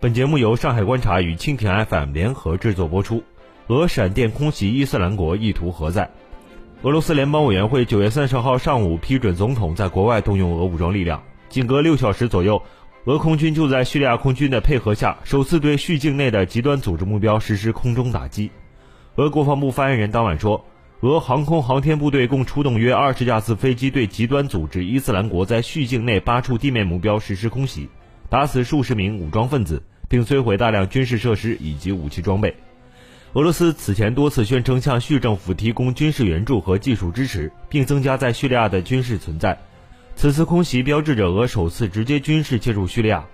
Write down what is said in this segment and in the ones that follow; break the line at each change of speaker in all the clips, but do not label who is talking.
本节目由上海观察与蜻蜓 FM 联合制作播出。俄闪电空袭伊斯兰国意图何在？俄罗斯联邦委员会九月三十号上午批准总统在国外动用俄武装力量，仅隔六小时左右，俄空军就在叙利亚空军的配合下，首次对叙境内的极端组织目标实施空中打击。俄国防部发言人当晚说，俄航空航天部队共出动约二十架次飞机，对极端组织伊斯兰国在叙境内八处地面目标实施空袭。打死数十名武装分子，并摧毁大量军事设施以及武器装备。俄罗斯此前多次宣称向叙政府提供军事援助和技术支持，并增加在叙利亚的军事存在。此次空袭标志着俄首次直接军事介入叙利亚。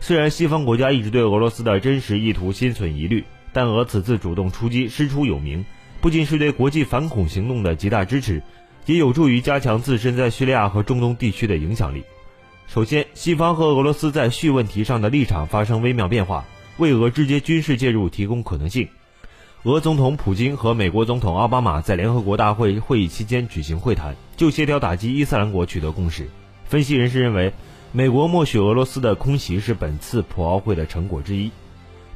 虽然西方国家一直对俄罗斯的真实意图心存疑虑，但俄此次主动出击，师出有名，不仅是对国际反恐行动的极大支持，也有助于加强自身在叙利亚和中东地区的影响力。首先，西方和俄罗斯在叙问题上的立场发生微妙变化，为俄直接军事介入提供可能性。俄总统普京和美国总统奥巴马在联合国大会会议期间举行会谈，就协调打击伊斯兰国取得共识。分析人士认为，美国默许俄罗斯的空袭是本次普奥会的成果之一。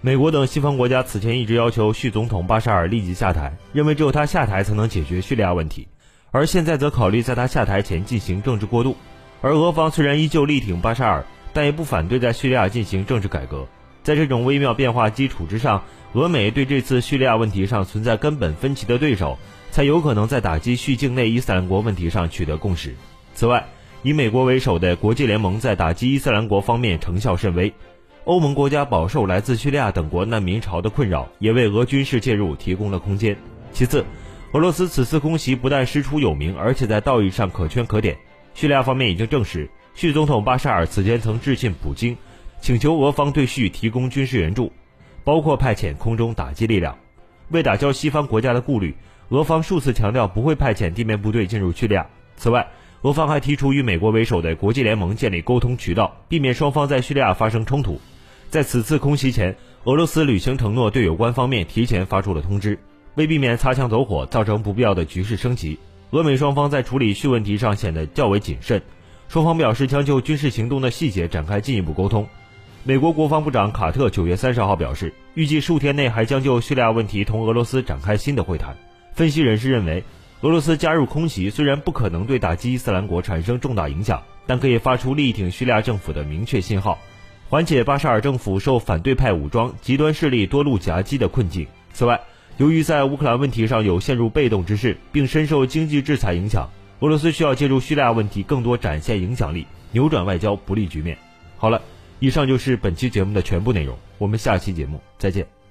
美国等西方国家此前一直要求叙总统巴沙尔立即下台，认为只有他下台才能解决叙利亚问题，而现在则考虑在他下台前进行政治过渡。而俄方虽然依旧力挺巴沙尔，但也不反对在叙利亚进行政治改革。在这种微妙变化基础之上，俄美对这次叙利亚问题上存在根本分歧的对手，才有可能在打击叙境内伊斯兰国问题上取得共识。此外，以美国为首的国际联盟在打击伊斯兰国方面成效甚微，欧盟国家饱受来自叙利亚等国难民潮的困扰，也为俄军事介入提供了空间。其次，俄罗斯此次空袭不但师出有名，而且在道义上可圈可点。叙利亚方面已经证实，叙总统巴沙尔此前曾致信普京，请求俄方对叙提供军事援助，包括派遣空中打击力量。为打消西方国家的顾虑，俄方数次强调不会派遣地面部队进入叙利亚。此外，俄方还提出与美国为首的国际联盟建立沟通渠道，避免双方在叙利亚发生冲突。在此次空袭前，俄罗斯履行承诺，对有关方面提前发出了通知，为避免擦枪走火，造成不必要的局势升级。俄美双方在处理叙问题上显得较为谨慎，双方表示将就军事行动的细节展开进一步沟通。美国国防部长卡特九月三十号表示，预计数天内还将就叙利亚问题同俄罗斯展开新的会谈。分析人士认为，俄罗斯加入空袭虽然不可能对打击伊斯兰国产生重大影响，但可以发出力挺叙利亚政府的明确信号，缓解巴沙尔政府受反对派武装极端势力多路夹击的困境。此外，由于在乌克兰问题上有陷入被动之势，并深受经济制裁影响，俄罗斯需要借助叙利亚问题更多展现影响力，扭转外交不利局面。好了，以上就是本期节目的全部内容，我们下期节目再见。